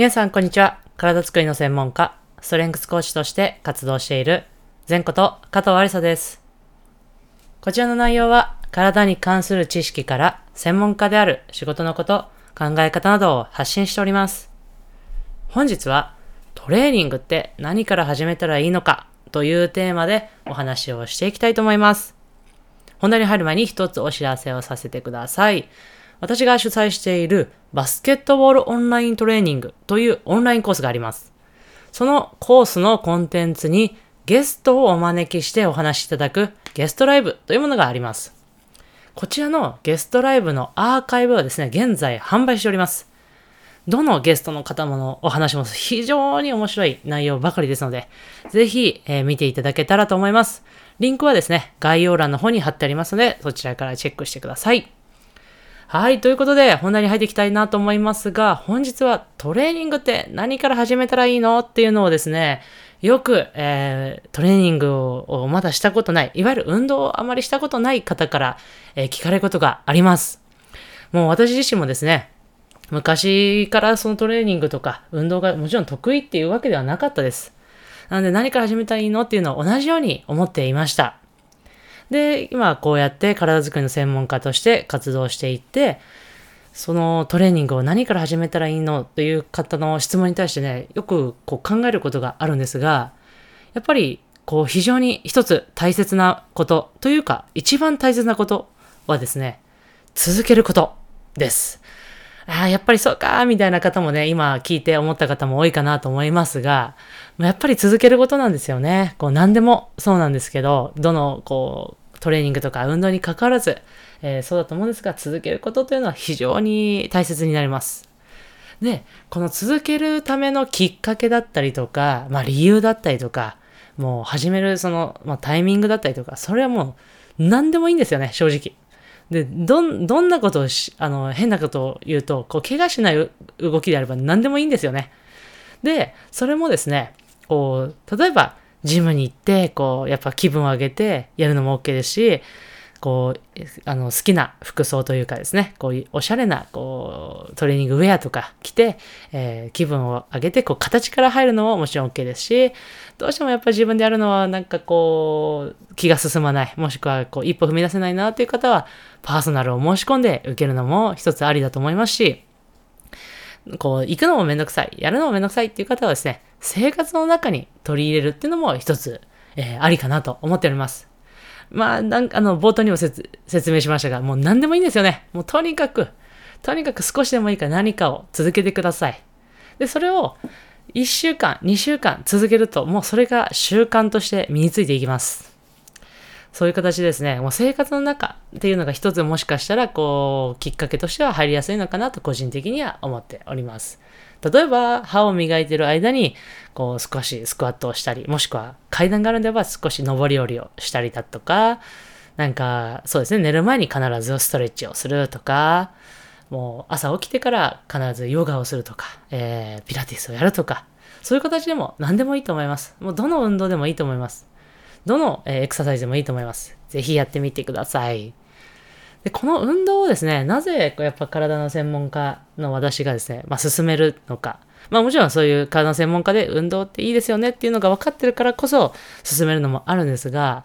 皆さん、こんにちは。体づくりの専門家、ストレングスコーチとして活動している、前こと加藤ありさです。こちらの内容は、体に関する知識から、専門家である仕事のこと、考え方などを発信しております。本日は、トレーニングって何から始めたらいいのかというテーマでお話をしていきたいと思います。本題に入る前に一つお知らせをさせてください。私が主催しているバスケットボールオンライントレーニングというオンラインコースがあります。そのコースのコンテンツにゲストをお招きしてお話しいただくゲストライブというものがあります。こちらのゲストライブのアーカイブはですね、現在販売しております。どのゲストの方ものお話も非常に面白い内容ばかりですので、ぜひ、えー見ていただけたらと思います。リンクはですね、概要欄の方に貼ってありますので、そちらからチェックしてください。はい。ということで、本題に入っていきたいなと思いますが、本日はトレーニングって何から始めたらいいのっていうのをですね、よく、えートレーニングをまだしたことない、いわゆる運動をあまりしたことない方から、えー聞かれることがあります。もう私自身もですね、昔からそのトレーニングとか運動がもちろん得意っていうわけではなかったです。なので何から始めたらいいのっていうのを同じように思っていました。で、今こうやって体づくりの専門家として活動していって、そのトレーニングを何から始めたらいいのという方の質問に対してね、よくこう考えることがあるんですが、やっぱりこう非常に一つ大切なことというか、一番大切なことはですね、続けることです。ああ、やっぱりそうか、みたいな方もね、今聞いて思った方も多いかなと思いますが、やっぱり続けることなんですよね。こう何でもそうなんですけど、どのこうトレーニングとか運動に関わらず、えーそうだと思うんですが、続けることというのは非常に大切になります。で、この続けるためのきっかけだったりとか、まあ理由だったりとか、もう始めるその、まあ、タイミングだったりとか、それはもう何でもいいんですよね、正直。で、どん、どんなことをし、あの、変なことを言うと、こう、怪我しない動きであれば何でもいいんですよね。で、それもですね、こう、例えば、ジムに行って、こう、やっぱ気分を上げてやるのも OK ですし、こう、あの、好きな服装というかですね、こういうおしゃれな、こう、トレーニングウェアとか着て、えー気分を上げて、こう、形から入るのももちろん OK ですし、どうしてもやっぱり自分でやるのは、なんかこう、気が進まない、もしくは、こう、一歩踏み出せないなっていう方は、パーソナルを申し込んで受けるのも一つありだと思いますし、こう、行くのもめんどくさい、やるのもめんどくさいっていう方はですね、生活の中に取り入れるっていうのも一つ、えーありかなと思っております。まあ、なんか、あの、冒頭にも説明しましたが、もう何でもいいんですよね。もうとにかく、とにかく少しでもいいから何かを続けてください。で、それを1週間、2週間続けると、もうそれが習慣として身についていきます。そういう形ですね、もう生活の中っていうのが一つもしかしたら、こう、きっかけとしては入りやすいのかなと個人的には思っております。例えば、歯を磨いてる間に、こう、少しスクワットをしたり、もしくは階段があるんであれば少し上り下りをしたりだとか、なんか、そうですね、寝る前に必ずストレッチをするとか、もう朝起きてから必ずヨガをするとか、えー、ピラティスをやるとか、そういう形でも何でもいいと思います。もうどの運動でもいいと思います。どの、エクササイズでもいいと思います。ぜひやってみてください。で、この運動をですね、なぜやっぱ体の専門家の私がですね、まあ進めるのか。まあもちろんそういう体の専門家で運動っていいですよねっていうのが分かってるからこそ進めるのもあるんですが、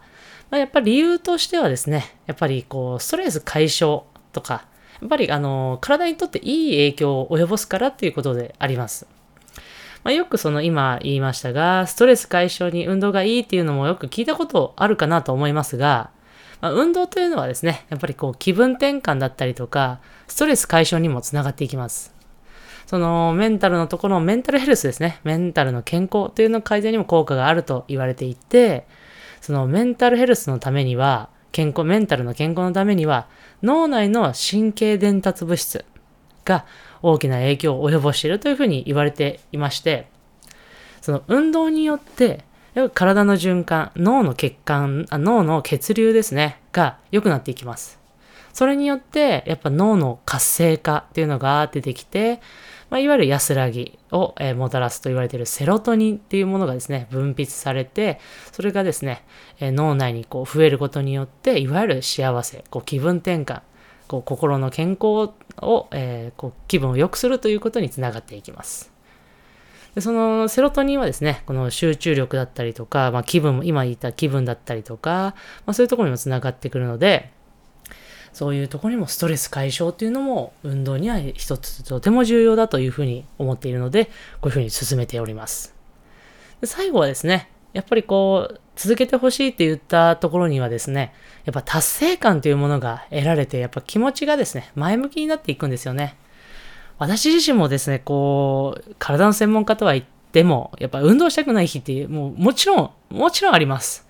まあ、やっぱり理由としてはですね、やっぱりこう、ストレス解消とか、やっぱりあの、体にとっていい影響を及ぼすからっていうことであります。まあ、よくその今言いましたが、ストレス解消に運動がいいっていうのもよく聞いたことあるかなと思いますが、まあ、運動というのはですね、やっぱりこう気分転換だったりとか、ストレス解消にもつながっていきます。そのメンタルのところメンタルヘルスですね。メンタルの健康というの改善にも効果があると言われていて、そのメンタルヘルスのためには、健康、メンタルの健康のためには、脳内の神経伝達物質が大きな影響を及ぼしているというふうに言われていまして、その運動によって、体の循環、脳の血管、あ脳の血流ですね、が良くなっていきます。それによって、やっぱ脳の活性化っていうのが出てきて、まあ、いわゆる安らぎを、えーもたらすと言われているセロトニンっていうものがですね、分泌されて、それがですね、えー脳内にこう増えることによって、いわゆる幸せ、こう気分転換、こう心の健康を、えーこう気分を良くするということにつながっていきます。でそのセロトニンはですね、この集中力だったりとか、まあ、気分、今言った気分だったりとか、まあ、そういうところにもつながってくるので、そういうところにもストレス解消っていうのも運動には一つとても重要だというふうに思っているので、こういうふうに進めております。で最後はですね、やっぱりこう、続けてほしいって言ったところにはですね、やっぱ達成感というものが得られて、やっぱ気持ちがですね、前向きになっていくんですよね。私自身もですね、こう、体の専門家とは言っても、やっぱ運動したくない日って、もうもちろん、もちろんあります。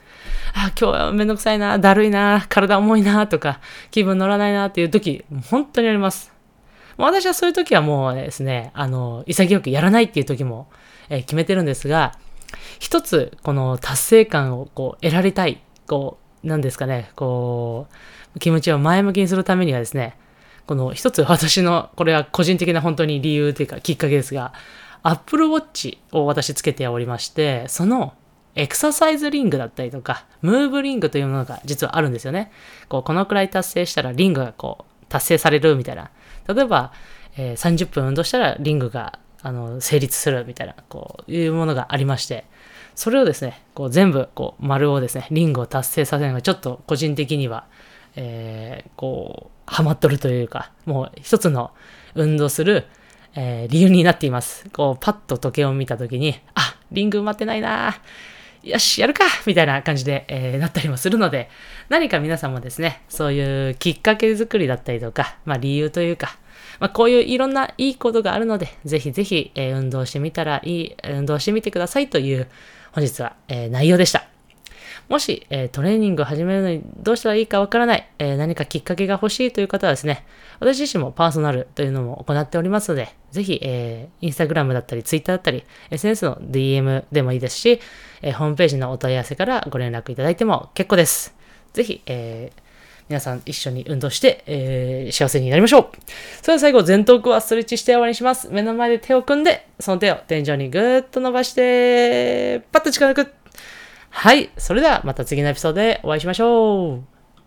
あ、今日はめんどくさいな、だるいな、体重いな、とか、気分乗らないなっていう時、本当にあります。私はそういう時はもうですね、あの、潔くやらないっていう時も、えー、決めてるんですが、一つ、この達成感をこう得られたい、こう、なんですかね、こう、気持ちを前向きにするためにはですね、この一つ私の、これは個人的な本当に理由というかきっかけですが、Apple Watch を私つけておりまして、そのエクササイズリングだったりとか、ムーブリングというものが実はあるんですよね。こう、このくらい達成したらリングがこう、達成されるみたいな。例えば、えー、30分運動したらリングが、あの、成立するみたいな、こういうものがありまして、それをですね、こう全部、こう、丸をですね、リングを達成させるのがちょっと個人的には、えー、こう、ハマっとるというか、もう一つの運動する、えー、理由になっています。こう、パッと時計を見たときに、あ、リング埋まってないなよし、やるかみたいな感じで、えー、なったりもするので、何か皆さんもですね、そういうきっかけ作りだったりとか、まあ理由というか、まあこういういろんないいことがあるので、ぜひぜひ、えー、運動してみたらいい、運動してみてくださいという本日は、えー、内容でした。もし、えー、トレーニングを始めるのにどうしたらいいかわからない、えー、何かきっかけが欲しいという方はですね、私自身もパーソナルというのも行っておりますので、ぜひ、えー、インスタグラムだったり、ツイッターだったり、SNS の DM でもいいですし、えー、ホームページのお問い合わせからご連絡いただいても結構です。ぜひ、えー、皆さん一緒に運動して、えー、幸せになりましょう。それでは最後、前頭腔はストレッチして終わりにします。目の前で手を組んで、その手を天井にぐーっと伸ばして、パッと力抜く。はい。それではまた次のエピソードでお会いしましょう。